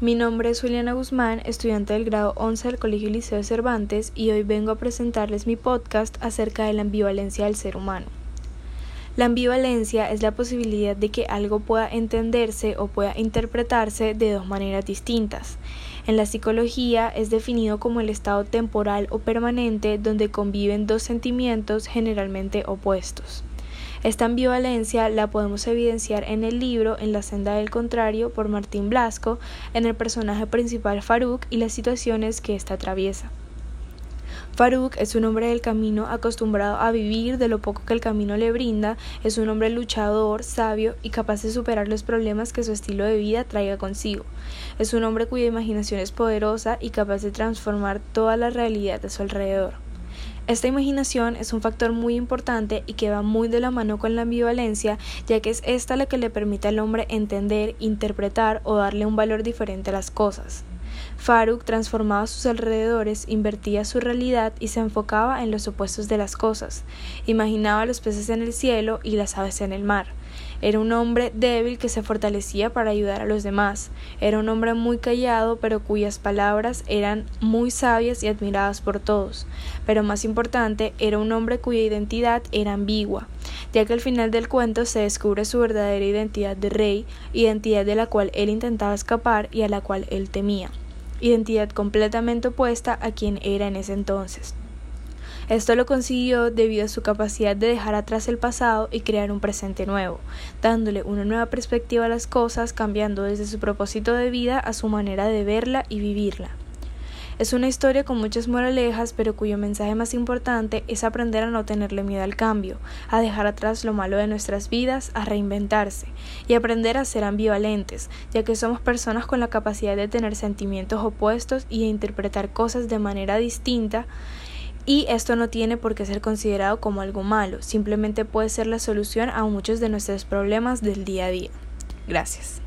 Mi nombre es Juliana Guzmán, estudiante del grado 11 del Colegio Liceo de Cervantes y hoy vengo a presentarles mi podcast acerca de la ambivalencia del ser humano. La ambivalencia es la posibilidad de que algo pueda entenderse o pueda interpretarse de dos maneras distintas. En la psicología es definido como el estado temporal o permanente donde conviven dos sentimientos generalmente opuestos. Esta ambivalencia la podemos evidenciar en el libro En la senda del contrario por Martín Blasco, en el personaje principal Farouk y las situaciones que ésta atraviesa. Farouk es un hombre del camino acostumbrado a vivir de lo poco que el camino le brinda, es un hombre luchador, sabio y capaz de superar los problemas que su estilo de vida traiga consigo. Es un hombre cuya imaginación es poderosa y capaz de transformar toda la realidad de su alrededor. Esta imaginación es un factor muy importante y que va muy de la mano con la ambivalencia, ya que es esta la que le permite al hombre entender, interpretar o darle un valor diferente a las cosas. Faruk transformaba sus alrededores, invertía su realidad y se enfocaba en los opuestos de las cosas. Imaginaba los peces en el cielo y las aves en el mar. Era un hombre débil que se fortalecía para ayudar a los demás. Era un hombre muy callado, pero cuyas palabras eran muy sabias y admiradas por todos. Pero más importante, era un hombre cuya identidad era ambigua, ya que al final del cuento se descubre su verdadera identidad de rey, identidad de la cual él intentaba escapar y a la cual él temía identidad completamente opuesta a quien era en ese entonces. Esto lo consiguió debido a su capacidad de dejar atrás el pasado y crear un presente nuevo, dándole una nueva perspectiva a las cosas, cambiando desde su propósito de vida a su manera de verla y vivirla. Es una historia con muchas moralejas, pero cuyo mensaje más importante es aprender a no tenerle miedo al cambio, a dejar atrás lo malo de nuestras vidas, a reinventarse y aprender a ser ambivalentes, ya que somos personas con la capacidad de tener sentimientos opuestos y de interpretar cosas de manera distinta y esto no tiene por qué ser considerado como algo malo, simplemente puede ser la solución a muchos de nuestros problemas del día a día. Gracias.